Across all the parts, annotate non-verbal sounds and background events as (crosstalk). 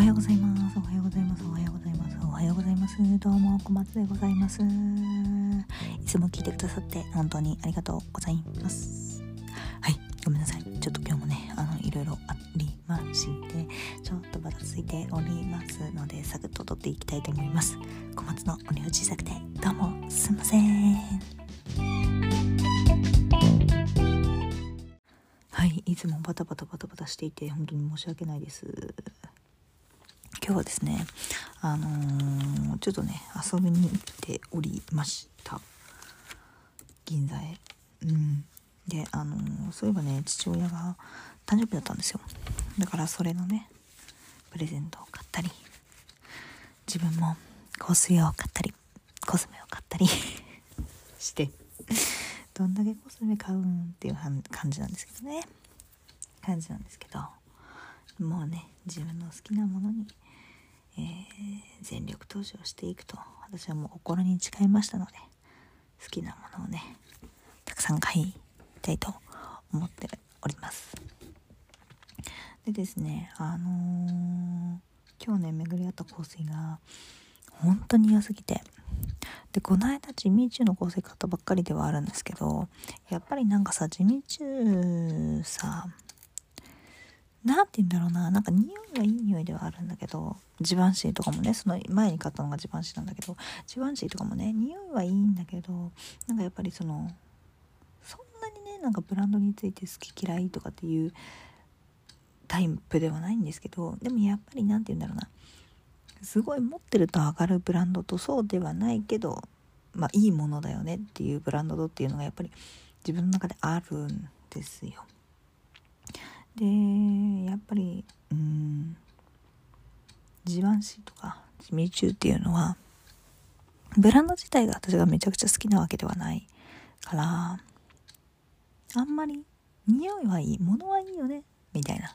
はようございます。おはようございます。おはようございます。おはようございます。どうも小松でございます。いつも聞いてくださって本当にありがとうございます。はいごめんなさい。ちょっと今日もねあのいろいろありましてちょっとばたついておりますのでサクッと撮っていきたいと思います。小松のおに小さくてどうもすいません。はいいつもバタバタバタバタしていて本当に申し訳ないです。今日はですねあのー、ちょっとね遊びに行っておりました。銀座へ。うん。であのー、そういえばね父親が誕生日だったんですよ。だからそれのねプレゼントを買ったり自分も香水を買ったりコスメを買ったり (laughs) してどんだけコスメ買うんっていう感じなんですけどね。感じなんですけどもうね自分の好きなものにえー、全力投資をしていくと私はもう心に誓いましたので好きなものをねたくさん買いたいと思っております。でですねあのー、今日ね巡り合った香水が本当に良すぎてでこの間ジミーチュウの香水買ったばっかりではあるんですけどやっぱりなんかさジミーチュウさ何て言うんだろうななんか匂いはいい匂いではあるんだけどジバンシーとかもねその前に買ったのがジバンシーなんだけどジバンシーとかもね匂いはいいんだけどなんかやっぱりそのそんなにねなんかブランドについて好き嫌いとかっていうタイプではないんですけどでもやっぱり何て言うんだろうなすごい持ってると上がるブランドとそうではないけどまあいいものだよねっていうブランドとっていうのがやっぱり自分の中であるんですよ。でやっぱりうんジバンシーとかジミーチューっていうのはブランド自体が私がめちゃくちゃ好きなわけではないからあんまり匂いはいい物はいいよねみたいな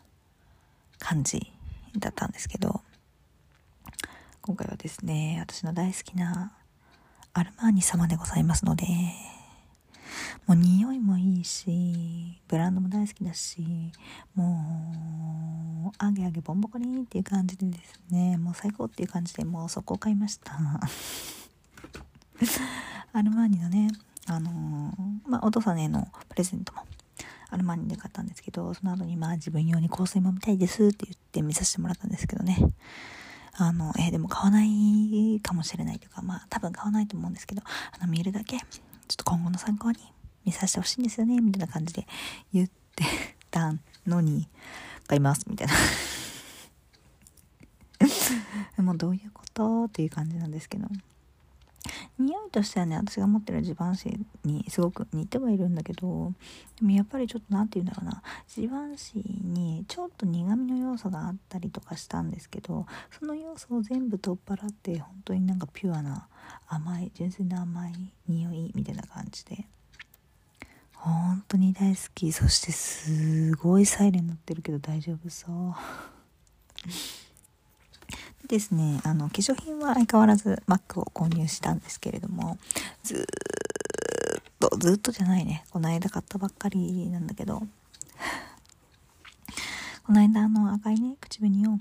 感じだったんですけど今回はですね私の大好きなアルマーニ様でございますのでもう匂いもいいしブランドも大好きだしもうあげあげボンボコリンっていう感じでですね。もう最高っていう感じでもうそこを買いました。(laughs) アルマーニのねあのー、まあお父さんへのプレゼントもアルマーニで買ったんですけどその後にまあ自分用に香水も見たいですって言って見させてもらったんですけどね。あの、えー、でも買わないかもしれないというか、まあ多分買わないと思うんですけど、あの見るだけ、ちょっと今後の参考に見させてほしいんですよねみたいな感じで言ってたのに買いますみたいな。(laughs) もうどういうことっていう感じなんですけど。匂いとしてはね私が持ってるジバンシーにすごく似てはいるんだけどでもやっぱりちょっと何て言うんだろうな。ジバンシーにちょっと苦味の要素があったりとかしたんですけどその要素を全部取っ払って本当になんかピュアな甘い純粋な甘い匂いみたいな感じで。当に大好き。そしてすごいサイレン乗ってるけど大丈夫そう。(laughs) ですねあの化粧品は相変わらずマックを購入したんですけれどもずっとずっとじゃないね。この間買ったばっかりなんだけど。(laughs) この間あの赤いね口紅を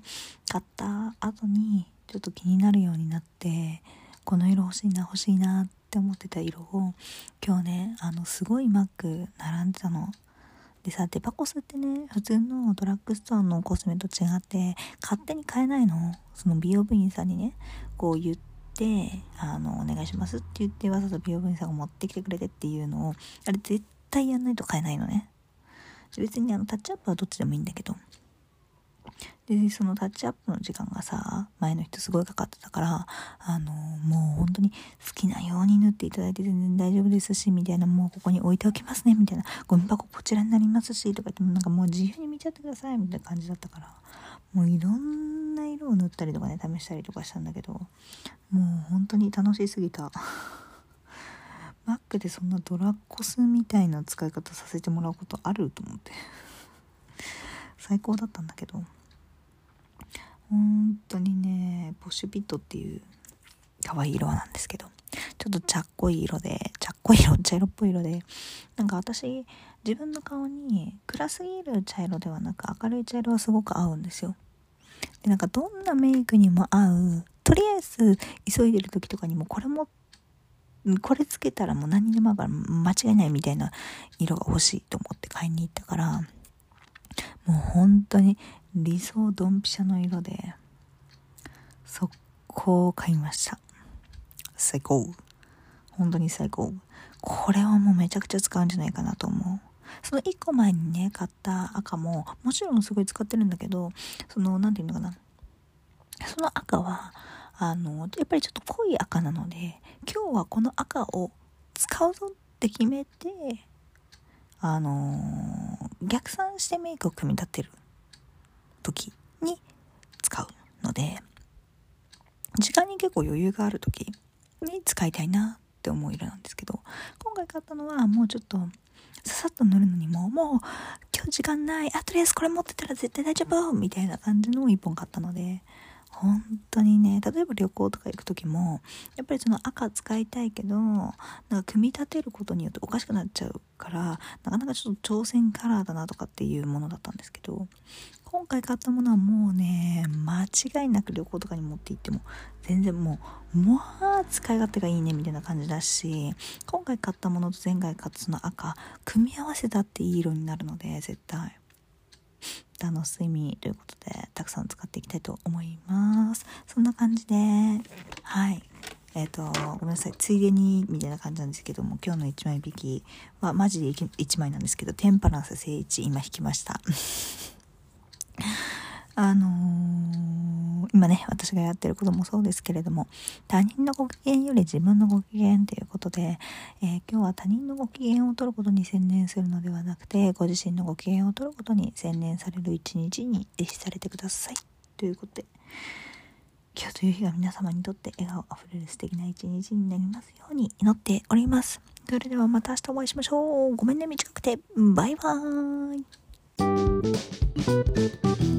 買った後にちょっと気になるようになってこの色欲しいな欲しいなってって思ってた色を今日ねあのすごいマック並んでたの。でさデパコスってね普通のドラッグストアのコスメと違って勝手に買えないの。その美容部員さんにねこう言ってあのお願いしますって言ってわざと美容部員さんが持ってきてくれてっていうのをあれ絶対やんないと買えないのね。別にあのタッチアップはどっちでもいいんだけど。でそのタッチアップの時間がさ前の人すごいかかってたからあのもう本当に好きなように縫っていただいて全然大丈夫ですしみたいなもうここに置いておきますねみたいなゴミ箱こちらになりますしとか言ってもなんかもう自由に見ちゃってくださいみたいな感じだったからもういろんな色を塗ったりとかね試したりとかしたんだけどもう本当に楽しすぎた。(laughs) マックでそんなドラコスみたいな使い方させてもらうことあると思って。最高だったんだけど。本当にねポッシュピットっていう可愛い色なんですけどちょっと茶っこい色で茶っこい色茶色っぽい色でなんか私自分の顔に暗すぎる茶色ではなく明るい茶色はすごく合うんですよ。でなんかどんなメイクにも合うとりあえず急いでる時とかにもこれもこれつけたらもう何にでも合うから間違いないみたいな色が欲しいと思って買いに行ったからもう本当に理想ドンピシャの色で速攻買いました。最高。本当に最高。これはもうめちゃくちゃ使うんじゃないかなと思う。その1個前にね買った赤ももちろんすごい使ってるんだけどその何て言うのかな。その赤はあのやっぱりちょっと濃い赤なので今日はこの赤を使うぞって決めてあのー、逆算してメイクを組み立てる時に使うので時間に結構余裕がある時に使いたいなって思う色なんですけど今回買ったのはもうちょっとささっと塗るのにももう今日時間ないあとりあえずこれ持ってたら絶対大丈夫みたいな感じの1本買ったので本当にね例えば旅行とか行く時もやっぱりその赤使いたいけどなんか組み立てることによっておかしくなっちゃうからなかなかちょっと挑戦カラーだなとかっていうものだったんですけど今回買ったものはもうね間違いなく旅行とかに持って行っても全然もうもう使い勝手がいいねみたいな感じだし今回買ったものと前回買ったその赤組み合わせたっていい色になるので絶対。間の睡眠ということでたくさん使っていきたいと思います。そんな感じではい。えっ、ー、とごめんなさい。ついでにみたいな感じなんですけども今日の1枚引きはマジで1枚なんですけどテンパランス正一今引きました。(laughs) あのー、今ね、私がやってることもそうですけれども、他人のご機嫌より自分のご機嫌ということで、えー、今日は他人のご機嫌を取ることに専念するのではなくて、ご自身のご機嫌を取ることに専念される一日に徹しされてください。ということで、今日という日が皆様にとって笑顔あふれる素敵な一日になりますように祈っております。それではまた明日お会いしましょう。ごめんね、短くて。バイバーイ。